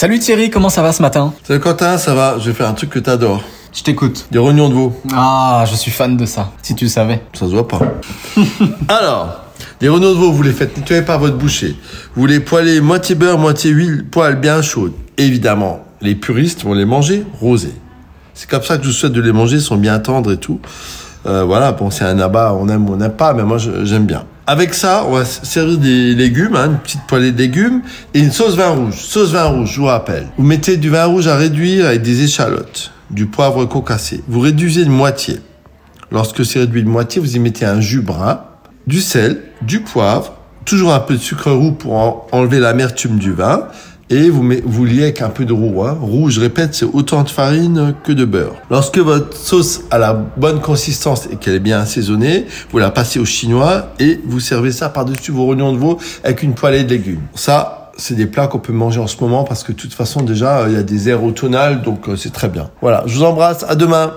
Salut Thierry, comment ça va ce matin? Salut Quentin, ça va Je vais faire un truc que t'adores. Je t'écoute. Des rognons de veau. Ah, je suis fan de ça, si tu le savais. Ça se voit pas. Alors, des rognons de veau, vous les faites nettoyer par votre boucher. Vous les poêlez moitié beurre, moitié huile, poêle bien chaude. Évidemment, les puristes vont les manger rosés. C'est comme ça que je vous souhaite de les manger, ils sont bien tendres et tout. Euh, voilà, bon, c'est un abat, on aime ou on n'aime pas, mais moi j'aime bien. Avec ça, on va servir des légumes, hein, une petite poêlée de légumes et une sauce vin rouge. Sauce vin rouge, je vous rappelle. Vous mettez du vin rouge à réduire avec des échalotes, du poivre concassé. Vous réduisez de moitié. Lorsque c'est réduit de moitié, vous y mettez un jus brun, du sel, du poivre, toujours un peu de sucre roux pour en- enlever l'amertume du vin, et vous, met- vous liez avec un peu de roux. Hein. Roux, je répète, c'est autant de farine que de beurre. Lorsque votre sauce a la bonne consistance et qu'elle est bien assaisonnée, vous la passez au chinois et vous servez ça par-dessus vos rognons de veau avec une poêlée de légumes. Ça, c'est des plats qu'on peut manger en ce moment parce que de toute façon, déjà, il y a des airs automnales, donc euh, c'est très bien. Voilà, je vous embrasse, à demain